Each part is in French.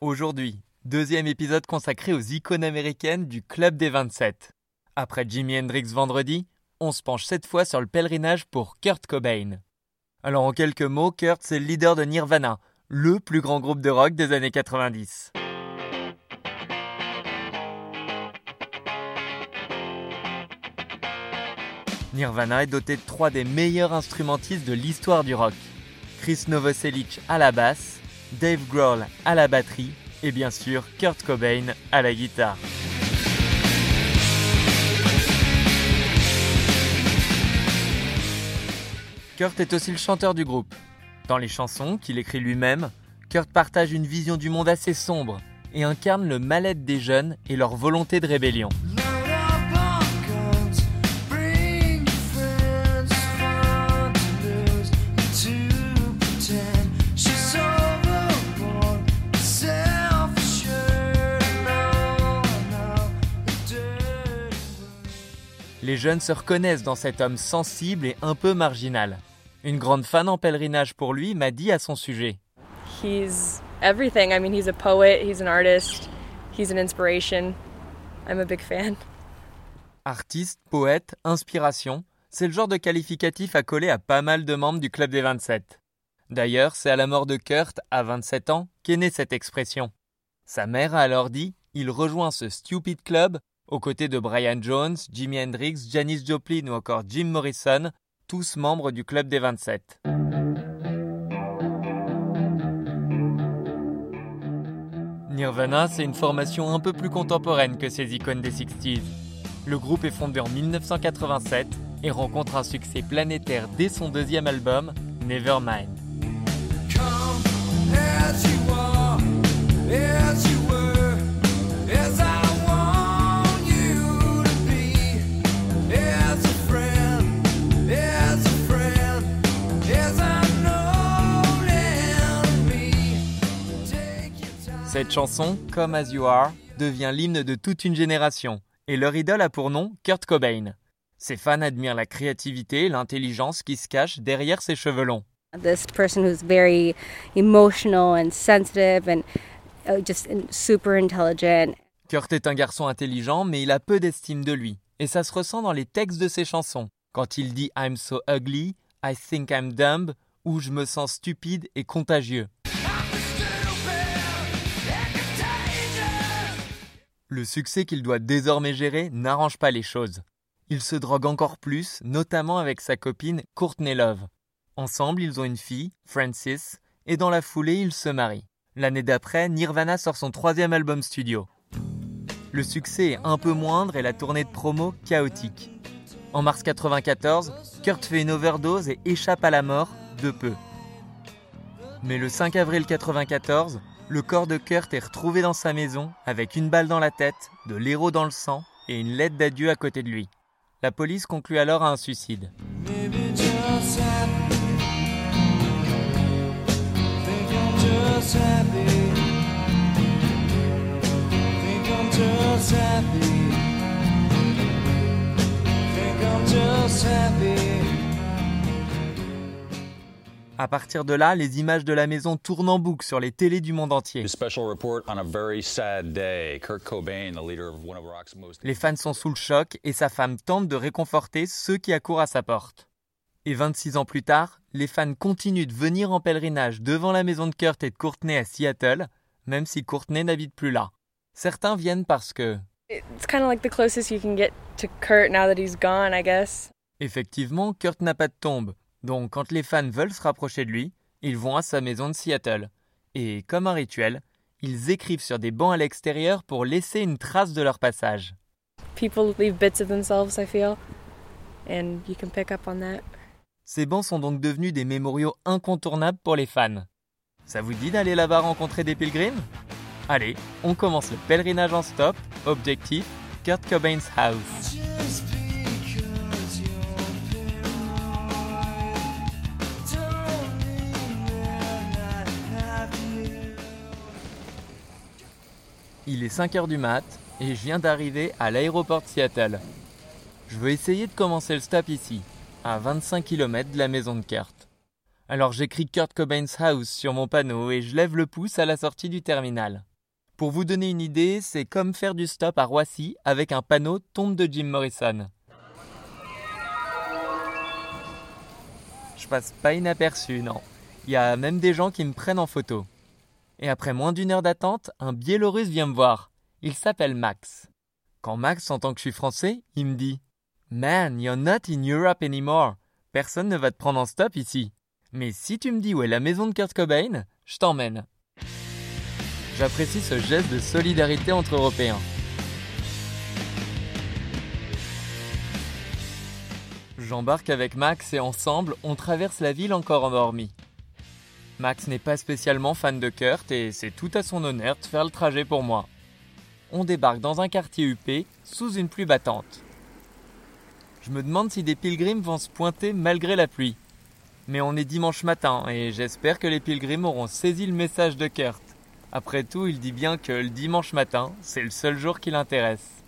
Aujourd'hui, deuxième épisode consacré aux icônes américaines du Club des 27. Après Jimi Hendrix vendredi, on se penche cette fois sur le pèlerinage pour Kurt Cobain. Alors en quelques mots, Kurt c'est le leader de Nirvana, le plus grand groupe de rock des années 90. Nirvana est doté de trois des meilleurs instrumentistes de l'histoire du rock. Chris Novoselic à la basse, Dave Grohl à la batterie et bien sûr Kurt Cobain à la guitare. Kurt est aussi le chanteur du groupe. Dans les chansons qu'il écrit lui-même, Kurt partage une vision du monde assez sombre et incarne le mal-être des jeunes et leur volonté de rébellion. Les jeunes se reconnaissent dans cet homme sensible et un peu marginal. Une grande fan en pèlerinage pour lui m'a dit à son sujet. He's everything. I mean, he's a poet, he's an artist, he's an inspiration. I'm a big fan. Artiste, poète, inspiration, c'est le genre de qualificatif à coller à pas mal de membres du Club des 27. D'ailleurs, c'est à la mort de Kurt, à 27 ans, qu'est née cette expression. Sa mère a alors dit Il rejoint ce stupid club aux côtés de Brian Jones, Jimi Hendrix, Janis Joplin ou encore Jim Morrison, tous membres du Club des 27. Nirvana, c'est une formation un peu plus contemporaine que ces icônes des 60s. Le groupe est fondé en 1987 et rencontre un succès planétaire dès son deuxième album, Nevermind. Cette chanson, Come As You Are, devient l'hymne de toute une génération, et leur idole a pour nom Kurt Cobain. Ses fans admirent la créativité et l'intelligence qui se cachent derrière ses cheveux longs. This person who's very emotional and sensitive and uh, just super intelligent. Kurt est un garçon intelligent, mais il a peu d'estime de lui, et ça se ressent dans les textes de ses chansons, quand il dit I'm so ugly, I think I'm dumb, ou je me sens stupide et contagieux. Le succès qu'il doit désormais gérer n'arrange pas les choses. Il se drogue encore plus, notamment avec sa copine Courtney Love. Ensemble, ils ont une fille, Francis, et dans la foulée, ils se marient. L'année d'après, Nirvana sort son troisième album studio. Le succès est un peu moindre et la tournée de promo chaotique. En mars 94, Kurt fait une overdose et échappe à la mort de peu. Mais le 5 avril 94, le corps de Kurt est retrouvé dans sa maison avec une balle dans la tête, de l'héros dans le sang et une lettre d'adieu à côté de lui. La police conclut alors à un suicide. À partir de là, les images de la maison tournent en boucle sur les télés du monde entier. Les fans sont sous le choc et sa femme tente de réconforter ceux qui accourent à sa porte. Et 26 ans plus tard, les fans continuent de venir en pèlerinage devant la maison de Kurt et de Courtney à Seattle, même si Courtney n'habite plus là. Certains viennent parce que It's kind of like the closest you can get to Kurt now that he's gone, I guess. Effectivement, Kurt n'a pas de tombe, donc quand les fans veulent se rapprocher de lui, ils vont à sa maison de Seattle. Et comme un rituel, ils écrivent sur des bancs à l'extérieur pour laisser une trace de leur passage. People leave bits of themselves, I feel, and you can pick up on that. Ces bancs sont donc devenus des mémoriaux incontournables pour les fans. Ça vous dit d'aller là-bas rencontrer des pilgrims? Allez, on commence le pèlerinage en stop, objectif, Kurt Cobain's house. Il est 5 heures du mat et je viens d'arriver à l'aéroport Seattle. Je veux essayer de commencer le stop ici, à 25 km de la maison de Kurt. Alors j'écris Kurt Cobain's House sur mon panneau et je lève le pouce à la sortie du terminal. Pour vous donner une idée, c'est comme faire du stop à Roissy avec un panneau tombe de Jim Morrison. Je passe pas inaperçu, non. Il y a même des gens qui me prennent en photo. Et après moins d'une heure d'attente, un Biélorusse vient me voir. Il s'appelle Max. Quand Max entend que je suis français, il me dit Man, you're not in Europe anymore. Personne ne va te prendre en stop ici. Mais si tu me dis où est la maison de Kurt Cobain, je t'emmène. J'apprécie ce geste de solidarité entre Européens. J'embarque avec Max et ensemble, on traverse la ville encore endormi. Max n'est pas spécialement fan de Kurt et c'est tout à son honneur de faire le trajet pour moi. On débarque dans un quartier huppé, sous une pluie battante. Je me demande si des pilgrims vont se pointer malgré la pluie. Mais on est dimanche matin et j'espère que les pilgrims auront saisi le message de Kurt. Après tout, il dit bien que le dimanche matin, c'est le seul jour qui l'intéresse.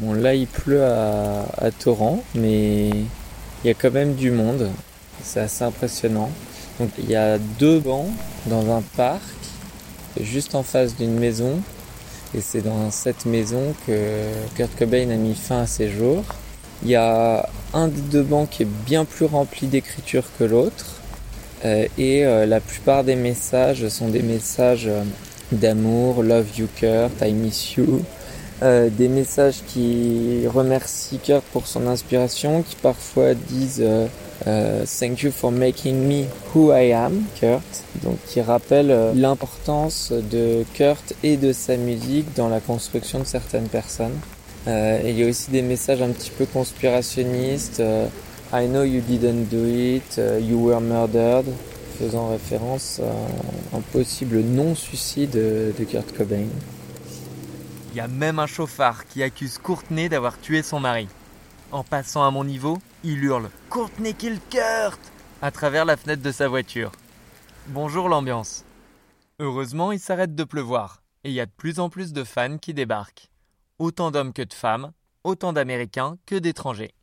Bon, là, il pleut à, torrent, mais il y a quand même du monde. C'est assez impressionnant. Donc, il y a deux bancs dans un parc, juste en face d'une maison. Et c'est dans cette maison que Kurt Cobain a mis fin à ses jours. Il y a un des deux bancs qui est bien plus rempli d'écriture que l'autre. Euh, et euh, la plupart des messages sont des messages euh, d'amour, love you Kurt, I miss you, euh, des messages qui remercient Kurt pour son inspiration, qui parfois disent euh, euh, Thank you for making me who I am, Kurt. Donc qui rappellent euh, l'importance de Kurt et de sa musique dans la construction de certaines personnes. Il y a aussi des messages un petit peu conspirationnistes. I know you didn't do it, you were murdered, faisant référence à un possible non-suicide de de Kurt Cobain. Il y a même un chauffard qui accuse Courtney d'avoir tué son mari. En passant à mon niveau, il hurle Courtney kill Kurt à travers la fenêtre de sa voiture. Bonjour l'ambiance. Heureusement, il s'arrête de pleuvoir et il y a de plus en plus de fans qui débarquent. Autant d'hommes que de femmes, autant d'Américains que d'étrangers.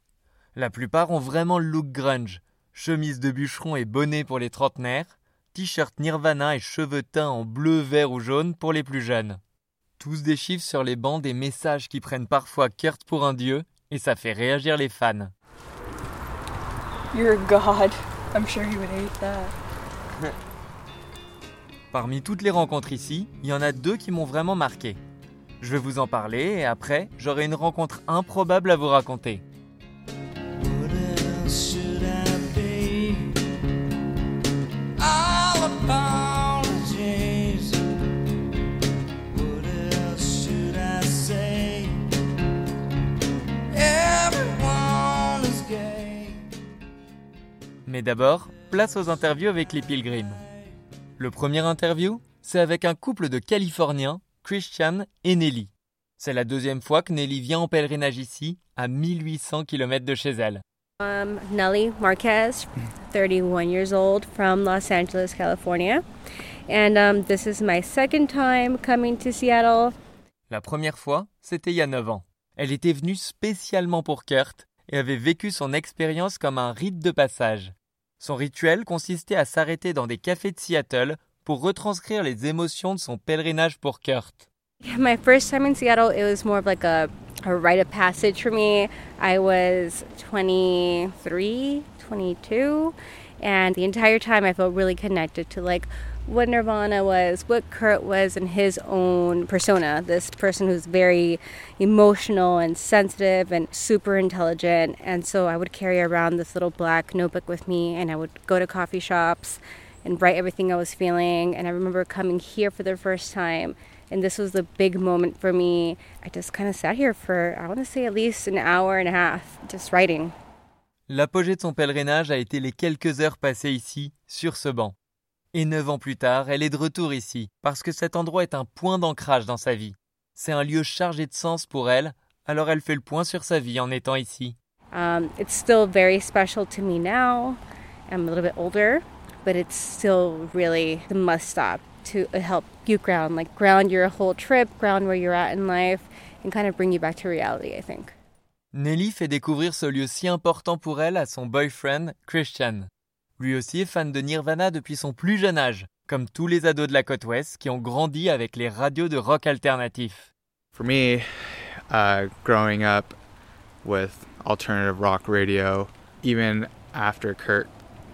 La plupart ont vraiment le look grunge, chemise de bûcheron et bonnet pour les trentenaires, t-shirt Nirvana et cheveux teints en bleu, vert ou jaune pour les plus jeunes. Tous déchiffrent sur les bancs des messages qui prennent parfois Kurt pour un dieu et ça fait réagir les fans. You're a god. I'm sure he would hate that. Parmi toutes les rencontres ici, il y en a deux qui m'ont vraiment marqué. Je vais vous en parler et après, j'aurai une rencontre improbable à vous raconter. Mais d'abord, place aux interviews avec les pilgrims. Le premier interview, c'est avec un couple de Californiens, Christian et Nelly. C'est la deuxième fois que Nelly vient en pèlerinage ici, à 1800 km de chez elle. Um, Nellie Marquez, 31 years old from Los Angeles, California. And um, this is my second time coming to Seattle. La première fois, c'était il y a 9 ans. Elle était venue spécialement pour Kurt et avait vécu son expérience comme un rite de passage. Son rituel consistait à s'arrêter dans des cafés de Seattle pour retranscrire les émotions de son pèlerinage pour Kurt. My first time in Seattle, it was more of like a, a rite of passage for me. I was 23, 22, and the entire time I felt really connected to like what Nirvana was, what Kurt was in his own persona. This person who's very emotional and sensitive and super intelligent. And so I would carry around this little black notebook with me and I would go to coffee shops and write everything I was feeling. And I remember coming here for the first time. And this was the big moment for me. I just kind of sat here for, I want to say, at least an hour and a half, just writing. L'apogée de son pèlerinage a été les quelques heures passées ici, sur ce banc. Et neuf ans plus tard, elle est de retour ici, parce que cet endroit est un point d'ancrage dans sa vie. C'est un lieu chargé de sens pour elle, alors elle fait le point sur sa vie en étant ici. Um, it's still very special to me now. I'm a little bit older, but it's still really the must stop to help you ground, like ground your whole trip, ground where you're at in life, and kind of bring you back to reality, I think. Nelly fait découvrir ce lieu si important pour elle à son boyfriend, Christian. Lui aussi est fan de Nirvana depuis son plus jeune âge, comme tous les ados de la côte ouest qui ont grandi avec les radios de rock alternatif. For me, uh, growing up with alternative rock radio, even after Kurt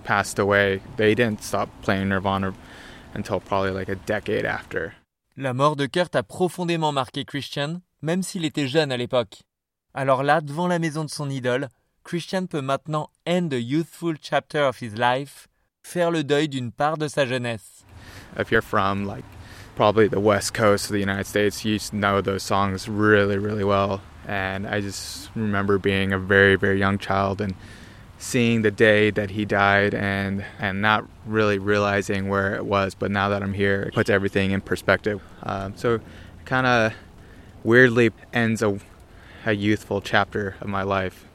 passed away, they didn't stop playing Nirvana until probably like a decade after. La mort de Kurt a profondément marqué Christian, même s'il était jeune à l'époque. Alors là, devant la maison de son idole, Christian peut maintenant end the youthful chapter of his life, faire le deuil d'une part de sa jeunesse. If you're from like probably the west coast of the United States, you know those songs really, really well. And I just remember being a very, very young child and seeing the day that he died and and not really realizing where it was. But now that I'm here, it puts everything in perspective. Um, so kind of weirdly ends a, a youthful chapter of my life.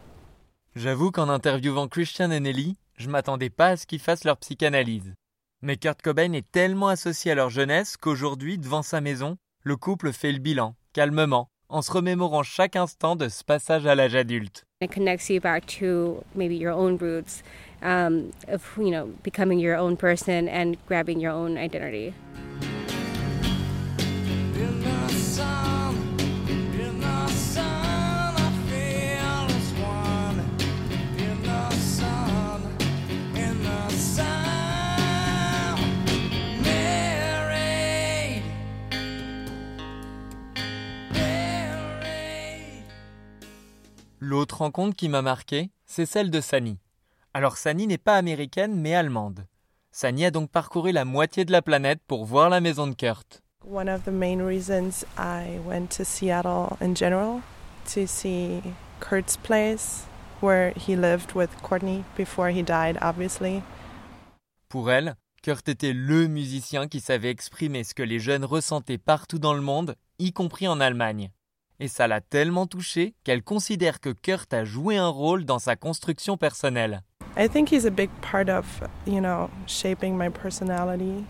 J'avoue qu'en interviewant Christian et Nelly, je m'attendais pas à ce qu'ils fassent leur psychanalyse. Mais Kurt Cobain est tellement associé à leur jeunesse qu'aujourd'hui, devant sa maison, le couple fait le bilan, calmement, en se remémorant chaque instant de ce passage à l'âge adulte. It connects you back to maybe your own roots um, of, becoming your own person and grabbing your own identity. L'autre rencontre qui m'a marqué, c'est celle de Sani. Alors Sani n'est pas américaine mais allemande. Sani a donc parcouru la moitié de la planète pour voir la maison de Kurt. One of the main reasons I went to Seattle in general to see Kurt's place where he lived with Courtney before he died, obviously. Pour elle, Kurt était le musicien qui savait exprimer ce que les jeunes ressentaient partout dans le monde, y compris en Allemagne. Et ça l'a tellement touchée qu'elle considère que Kurt a joué un rôle dans sa construction personnelle. I think he's a big part of, you know, shaping my personality,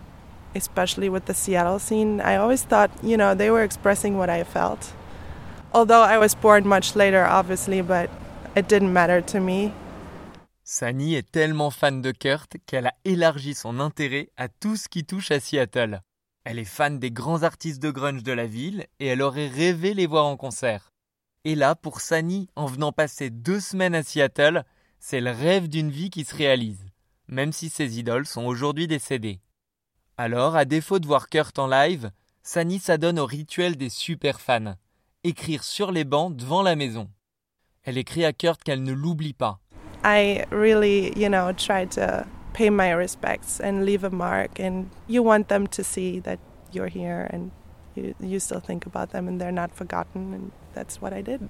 especially with the Seattle scene. I always thought, you know, they were expressing what I felt. Although I was born much later, obviously, but it didn't matter to me. Sani est tellement fan de Kurt qu'elle a élargi son intérêt à tout ce qui touche à Seattle. Elle est fan des grands artistes de grunge de la ville et elle aurait rêvé les voir en concert. Et là, pour Sani, en venant passer deux semaines à Seattle, c'est le rêve d'une vie qui se réalise, même si ses idoles sont aujourd'hui décédées. Alors, à défaut de voir Kurt en live, Sani s'adonne au rituel des super fans, écrire sur les bancs devant la maison. Elle écrit à Kurt qu'elle ne l'oublie pas, I really, you know, to pay my respects and leave a mark. And you want them to see that you're here and you, you still think about them and they're not forgotten. And that's what I did.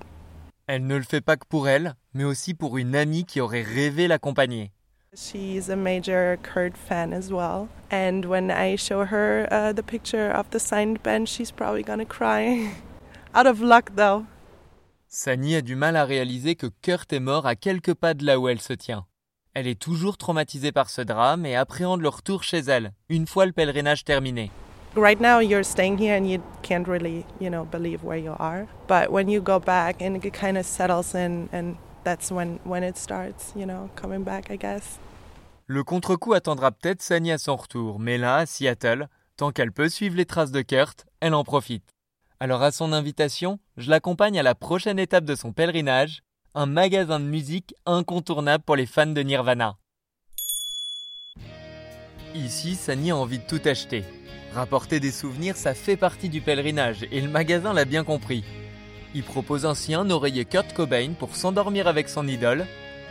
Elle ne le fait pas que pour elle, mais aussi pour une amie qui aurait rêvé l'accompagner. She's a major Kurt fan as well. And when I show her uh, the picture of the signed bench, she's probably gonna cry. Out of luck, though. Sani a du mal à réaliser que Kurt est mort à quelques pas de là où elle se tient. Elle est toujours traumatisée par ce drame et appréhende le retour chez elle, une fois le pèlerinage terminé. Right now, you're staying here and you can't really, you know, believe where you are. But when you go back and it kind of settles in, and that's when, when it starts, you know, coming back, I guess. Le contre-coup attendra peut-être Sani à son retour, mais là, à Seattle, tant qu'elle peut suivre les traces de Kurt, elle en profite. Alors à son invitation, je l'accompagne à la prochaine étape de son pèlerinage, un magasin de musique incontournable pour les fans de Nirvana. Ici, Sani a envie de tout acheter. Rapporter des souvenirs, ça fait partie du pèlerinage, et le magasin l'a bien compris. Il propose ainsi un oreiller Kurt Cobain pour s'endormir avec son idole,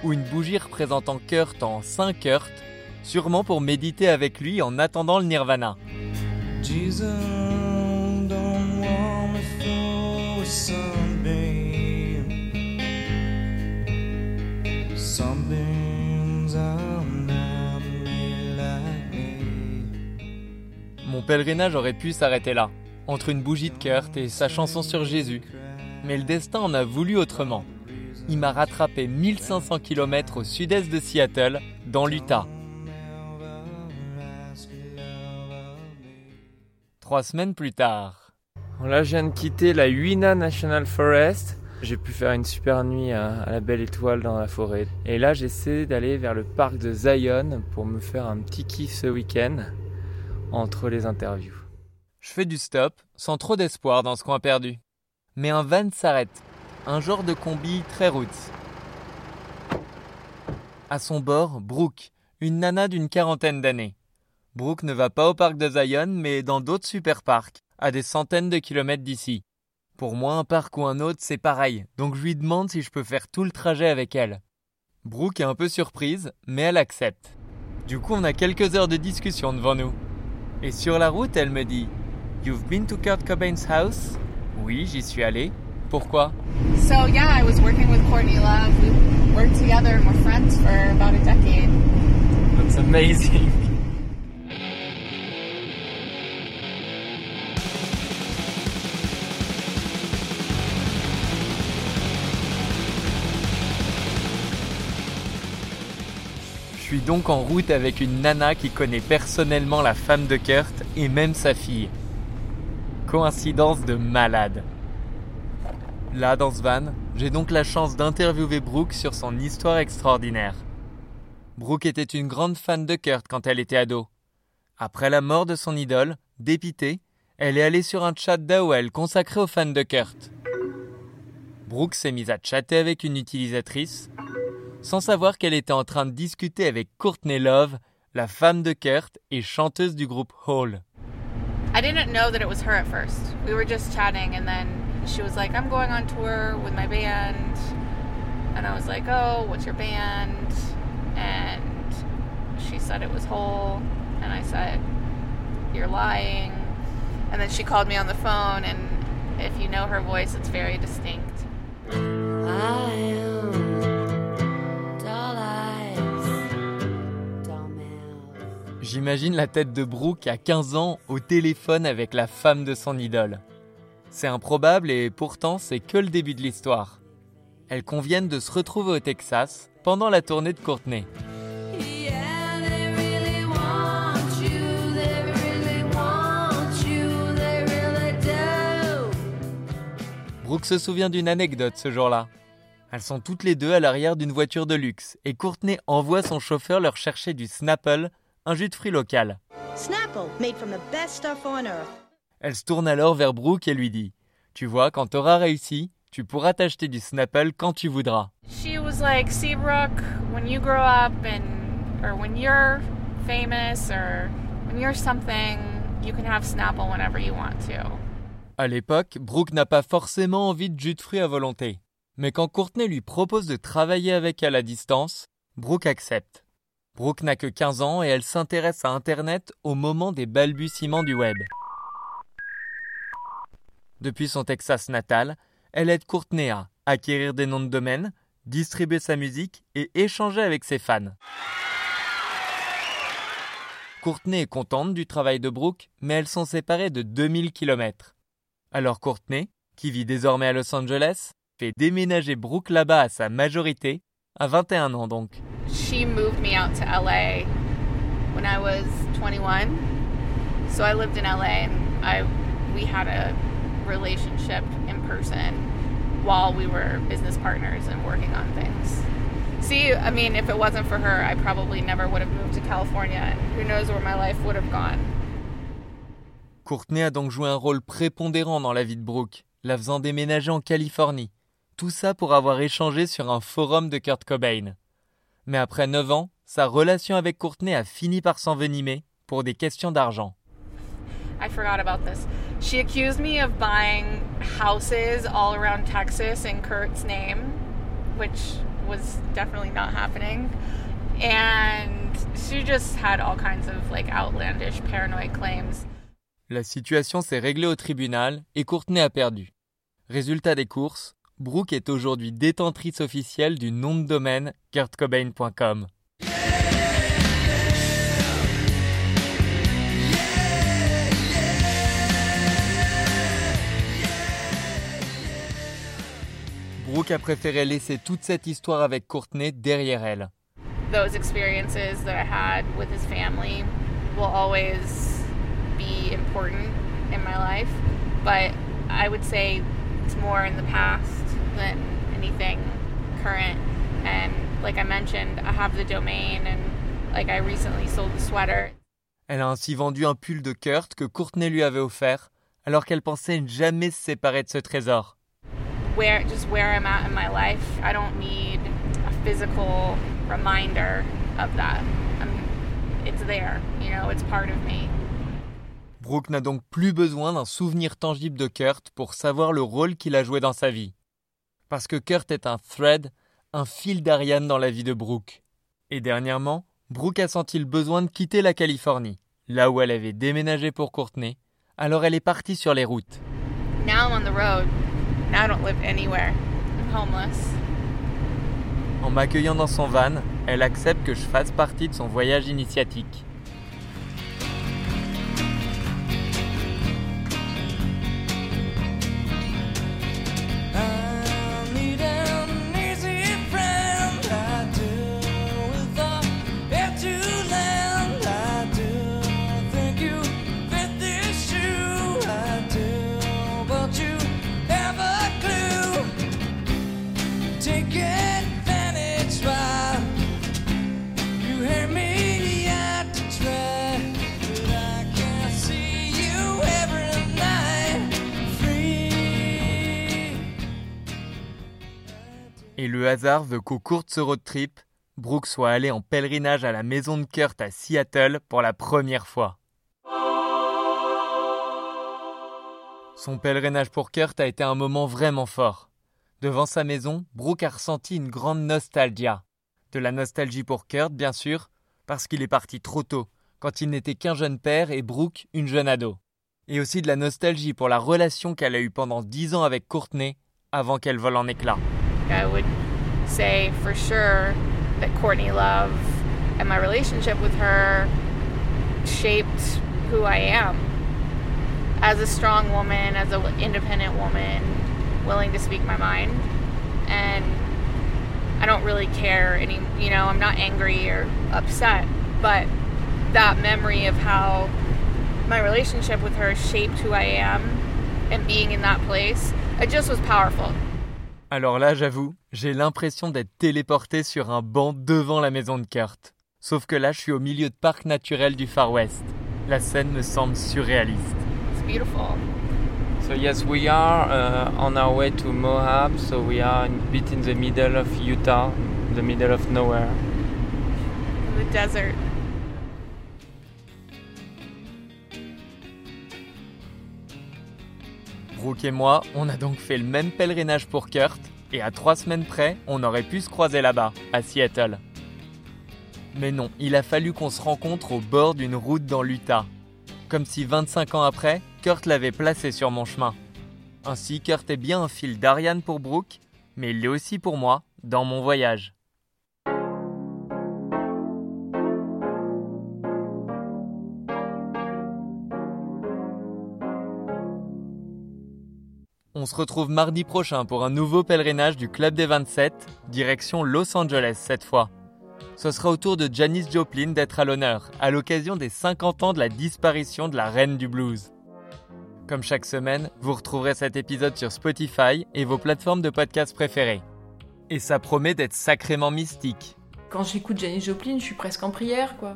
ou une bougie représentant Kurt en 5 Kurt, sûrement pour méditer avec lui en attendant le Nirvana. Sunbeams are not made like me. Mon pèlerinage aurait pu s'arrêter là, entre une bougie de Kurt et sa chanson sur Jésus. Mais le destin en a voulu autrement. Il m'a rattrapé 1500 km au sud-est de Seattle, dans l'Utah. Trois semaines plus tard. Là, je viens de quitter la Uina National Forest. J'ai pu faire une super nuit à, la belle étoile dans la forêt. Et là, j'essaie d'aller vers le parc de Zion pour me faire un petit kiff ce week-end entre les interviews. Je fais du stop, sans trop d'espoir dans ce coin perdu. Mais un van s'arrête, un genre de combi très roots. À son bord, Brooke, une nana d'une quarantaine d'années. Brooke ne va pas au parc de Zion, mais dans d'autres super parcs, à des centaines de kilomètres d'ici. Pour moi, un parc ou un autre, c'est pareil, donc je lui demande si je peux faire tout le trajet avec elle. Brooke est un peu surprise, mais elle accepte. Du coup, on a quelques heures de discussion devant nous. Et sur la route, elle me dit You've been to Kurt Cobain's house? Oui, j'y suis allé. Pourquoi? So yeah, I was working with Courtney Love. We worked together and we're friends for about a decade. That's amazing. Suis donc en route avec une nana qui connaît personnellement la femme de Kurt et même sa fille. Coïncidence de malade. Là, dans ce van, j'ai donc la chance d'interviewer Brooke sur son histoire extraordinaire. Brooke était une grande fan de Kurt quand elle était ado. Après la mort de son idole, dépitée, elle est allée sur un chat d'AOL consacré aux fans de Kurt. Brooke s'est mise à chatter avec une utilisatrice, sans savoir qu'elle était en train de discuter avec Courtney Love, la femme de Kurt et chanteuse du groupe Hall. I didn't know that it was her at first. We were just chatting, and then she was like, I'm going on tour with my band. And I was like, Oh, what's your band? And she said it was Hole. And I said, You're lying. And then she called me on the phone, and if you know her voice, it's very distinct. I J'imagine la tête de Brooke à 15 ans au téléphone avec la femme de son idole. C'est improbable et pourtant c'est que le début de l'histoire. Elles conviennent de se retrouver au Texas pendant la tournée de Courtney. Brooke se souvient d'une anecdote ce jour-là. Elles sont toutes les deux à l'arrière d'une voiture de luxe et Courtney envoie son chauffeur leur chercher du Snapple, un jus de fruits local. Snapple, made from the best stuff on earth. Elle se tourne alors vers Brooke et lui dit Tu vois, quand t'auras réussi, tu pourras t'acheter du Snapple quand tu voudras. She was like, See, Brooke, when you grow up and, or when you're famous or when you're something, you can have Snapple whenever you want to. À l'époque, Brooke n'a pas forcément envie de jus de fruits à volonté. Mais quand Courtney lui propose de travailler avec elle à distance, Brooke accepte. Brooke n'a que 15 ans et elle s'intéresse à Internet au moment des balbutiements du web. Depuis son Texas natal, elle aide Courtney à acquérir des noms de domaine, distribuer sa musique et échanger avec ses fans. Courtney est contente du travail de Brooke, mais elles sont séparées de 2000 km. Alors Courtney, qui vit désormais à Los Angeles, fait déménager Brooke là-bas à sa majorité, à 21 ans donc. She moved me out to LA when I was 21. So I lived in LA and I we had a relationship in person while we were business partners and working on things. See, I mean, if it wasn't for her, I probably never would have moved to California and who knows where my life would have gone. Courtney a donc joué un rôle prépondérant dans la vie de Brooke, la faisant déménager en Californie. Tout ça pour avoir échangé sur un forum de Kurt Cobain. Mais après 9 ans, sa relation avec Courtney a fini par s'envenimer pour des questions d'argent. I forgot about this. She accused me of buying houses all around Texas in Kurt's name, which was definitely not happening. And she just had all kinds of like outlandish paranoid claims. La situation s'est réglée au tribunal et Courtney a perdu. Résultat des courses, Brooke est aujourd'hui détentrice officielle du nom de domaine kurtcobain.com. Brooke a préféré laisser toute cette histoire avec Courtney derrière elle. Those experiences that I had with his family will always be important in my life, but I would say it's more in the past than anything current. And like I mentioned, I have the domain and like I recently sold the sweater. Elle a ainsi vendu un pull de Kurt que Courtney lui avait offert, alors qu'elle pensait jamais se séparer de ce trésor. Where just where I'm at in my life, I don't need a physical reminder of that. I'm, it's there, you know, it's part of me. Brooke n'a donc plus besoin d'un souvenir tangible de Kurt pour savoir le rôle qu'il a joué dans sa vie. Parce que Kurt est un thread, un fil d'Ariane dans la vie de Brooke. Et dernièrement, Brooke a senti le besoin de quitter la Californie, là où elle avait déménagé pour Courtney, alors elle est partie sur les routes. Now I'm on the road. Now I don't live anywhere. I'm homeless. En m'accueillant dans son van, elle accepte que je fasse partie de son voyage initiatique. Hasard veut qu'au cours de ce road trip, Brooke soit allée en pèlerinage à la maison de Kurt à Seattle pour la première fois. Son pèlerinage pour Kurt a été un moment vraiment fort. Devant sa maison, Brooke a ressenti une grande nostalgia. De la nostalgie pour Kurt, bien sûr, parce qu'il est parti trop tôt, quand il n'était qu'un jeune père et Brooke une jeune ado. Et aussi de la nostalgie pour la relation qu'elle a eue pendant dix ans avec Courtney avant qu'elle vole en éclats. Say for sure that Courtney Love and my relationship with her shaped who I am as a strong woman, as an independent woman, willing to speak my mind. And I don't really care any, you know, I'm not angry or upset, but that memory of how my relationship with her shaped who I am and being in that place, it just was powerful. Alors là, j'avoue, j'ai l'impression d'être téléporté sur un banc devant la maison de Kurt. Sauf que là, je suis au milieu de parc naturel du Far West. La scène me semble surréaliste. It's beautiful. So yes, we are uh, on our way to Moab. So we are a bit in the middle of Utah, the middle of nowhere. The desert. Brooke et moi, on a donc fait le même pèlerinage pour Kurt, et à trois semaines près, on aurait pu se croiser là-bas, à Seattle. Mais non, il a fallu qu'on se rencontre au bord d'une route dans l'Utah. Comme si 25 ans après, Kurt l'avait placé sur mon chemin. Ainsi, Kurt est bien un fil d'Ariane pour Brooke, mais il l'est aussi pour moi, dans mon voyage. Se retrouve mardi prochain pour un nouveau pèlerinage du Club des 27, direction Los Angeles cette fois. Ce sera au tour de Janis Joplin d'être à l'honneur, à l'occasion des 50 ans de la disparition de la reine du blues. Comme chaque semaine, vous retrouverez cet épisode sur Spotify et vos plateformes de podcast préférées. Et ça promet d'être sacrément mystique. Quand j'écoute Janis Joplin, je suis presque en prière, quoi.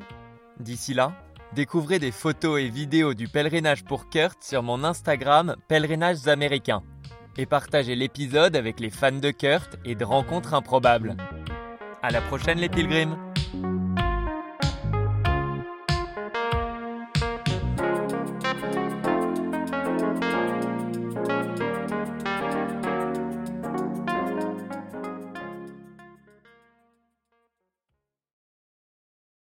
D'ici là, Découvrez des photos et vidéos du pèlerinage pour Kurt sur mon Instagram Pèlerinages américains. Et partagez l'épisode avec les fans de Kurt et de Rencontres improbables. À la prochaine les pilgrims